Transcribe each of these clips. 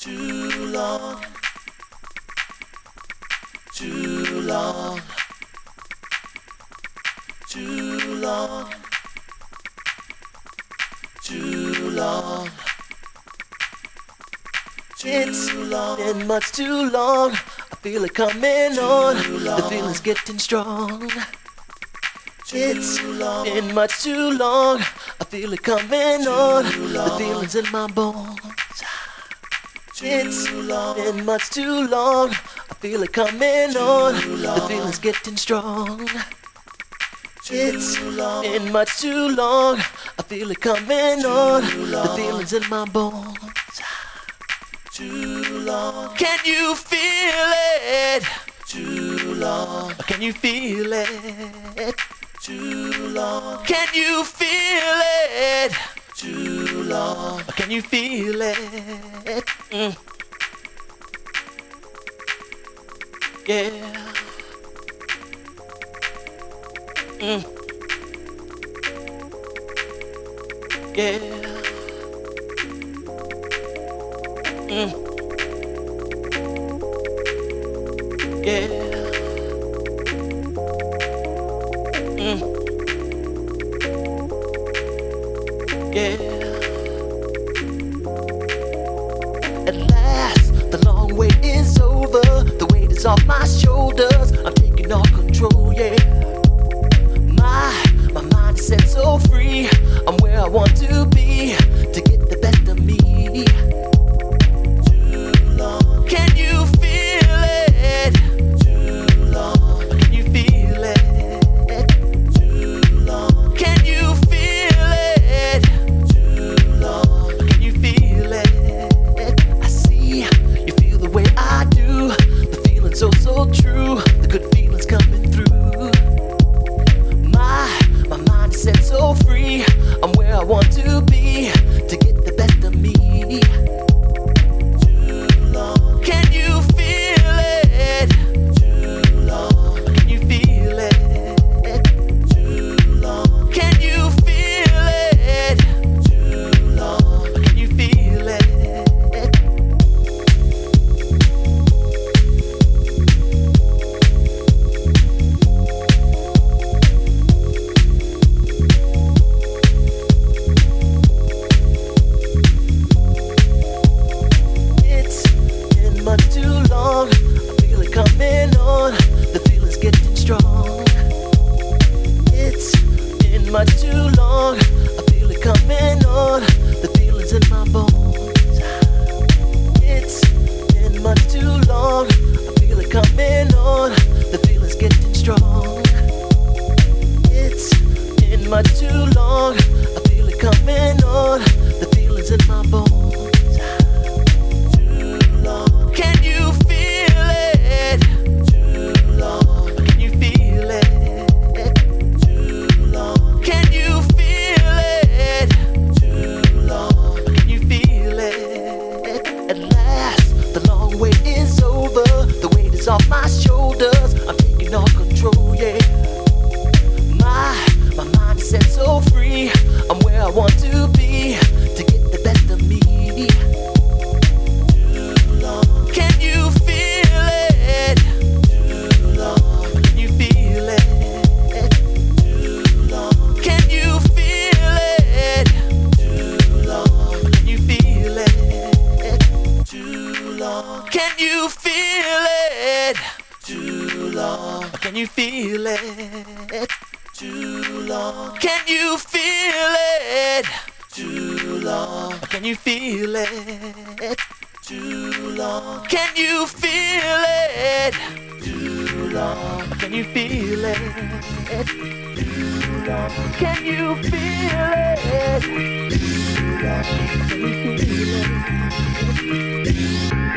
Too long. Too long. Too long. Too long. It's been much too long. I feel it coming on. The feeling's getting strong. It's been much too long. I feel it coming on. The feeling's in my bones. It's been much too long. I feel it coming on. The feeling's getting strong. It's been much too long. I feel it coming on. The feeling's in my bones. Too long. Can you feel it? Too long. Can you feel it? Too long. Can you feel it? Too long. Can you feel it? Mm. Yeah. Mm. Yeah. Mm. Yeah. Mm. Yeah. Wait is over. The weight is off my shoulders. I'm taking all control, yeah. My, my mind is set so free. I'm where I want to be to get the best of me.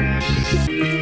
Música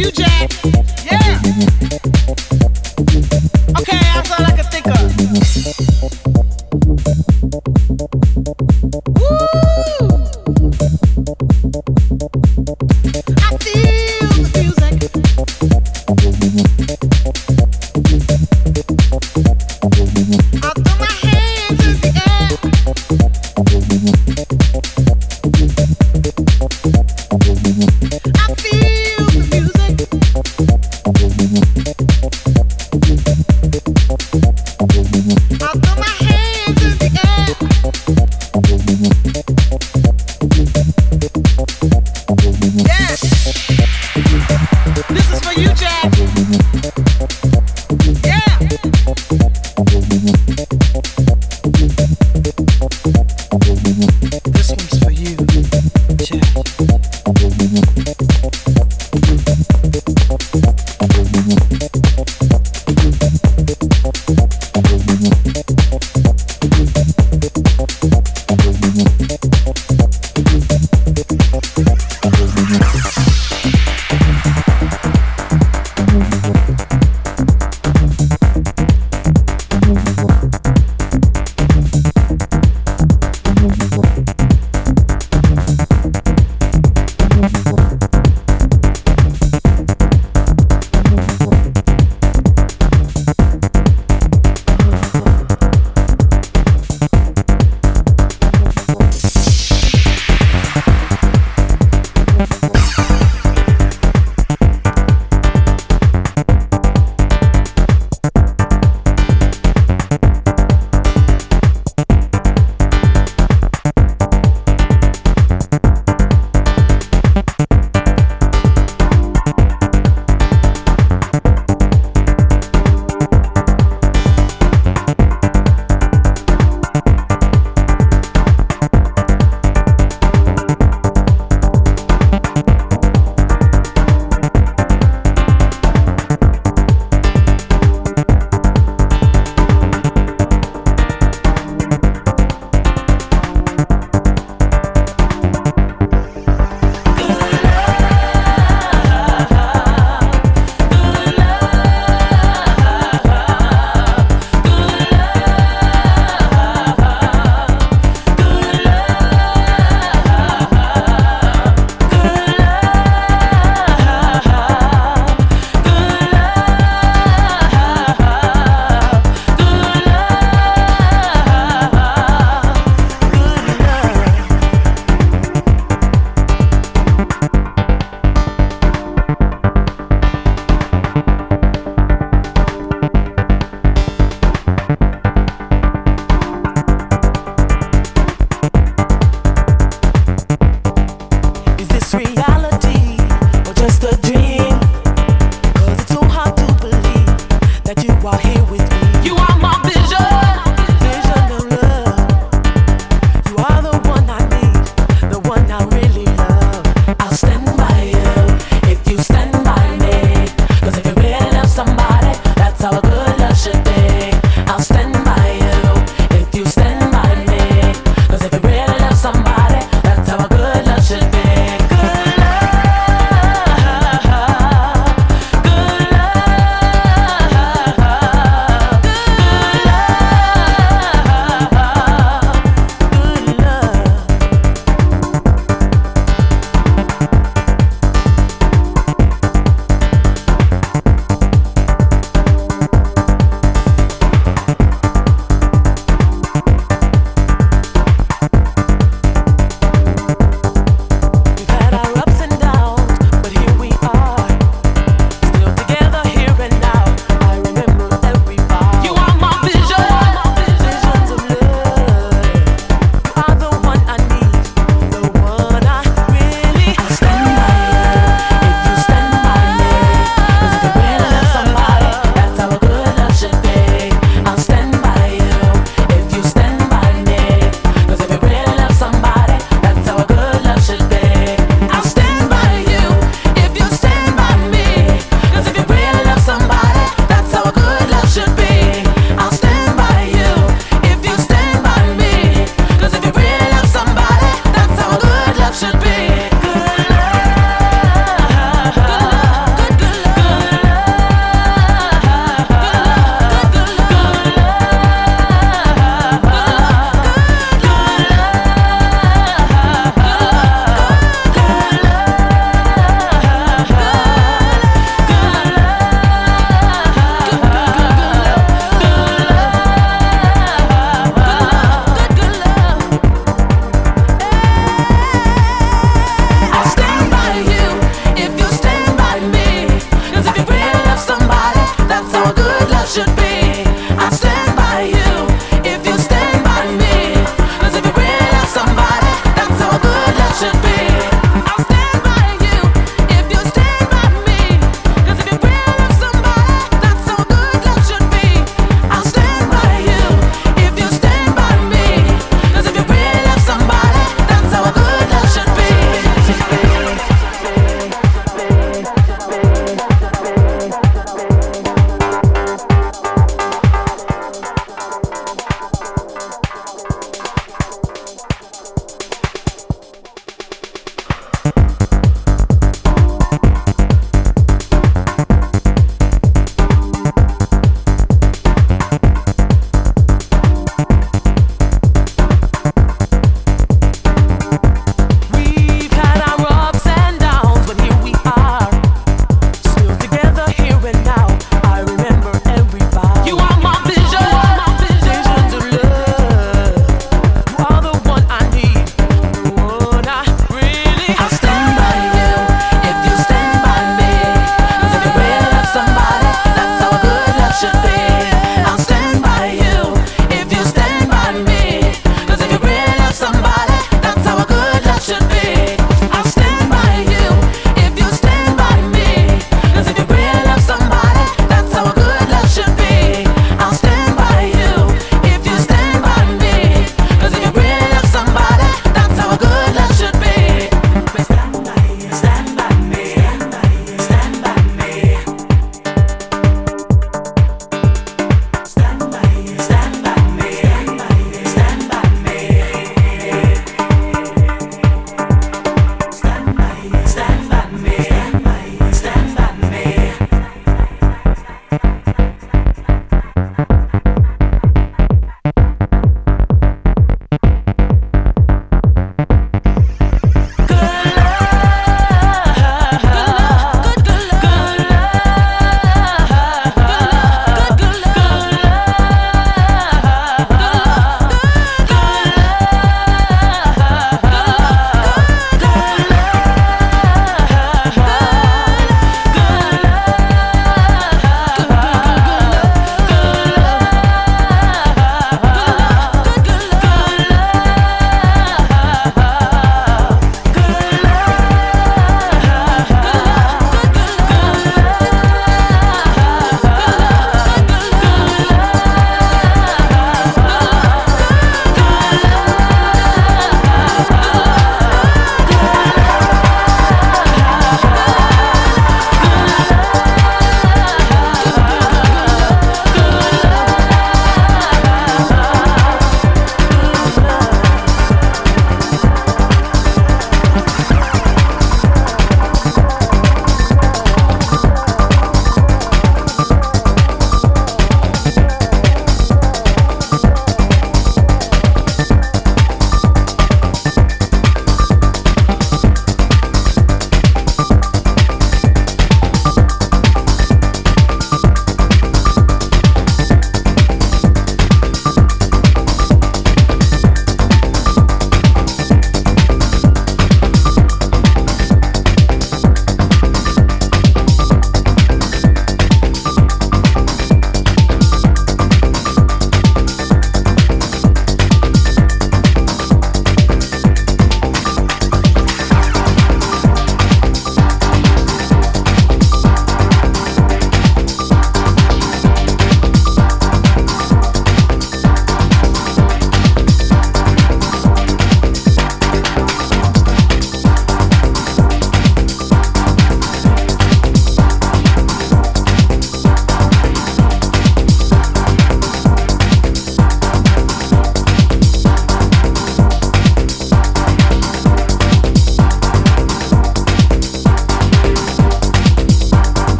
you, Jack.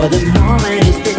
for the moment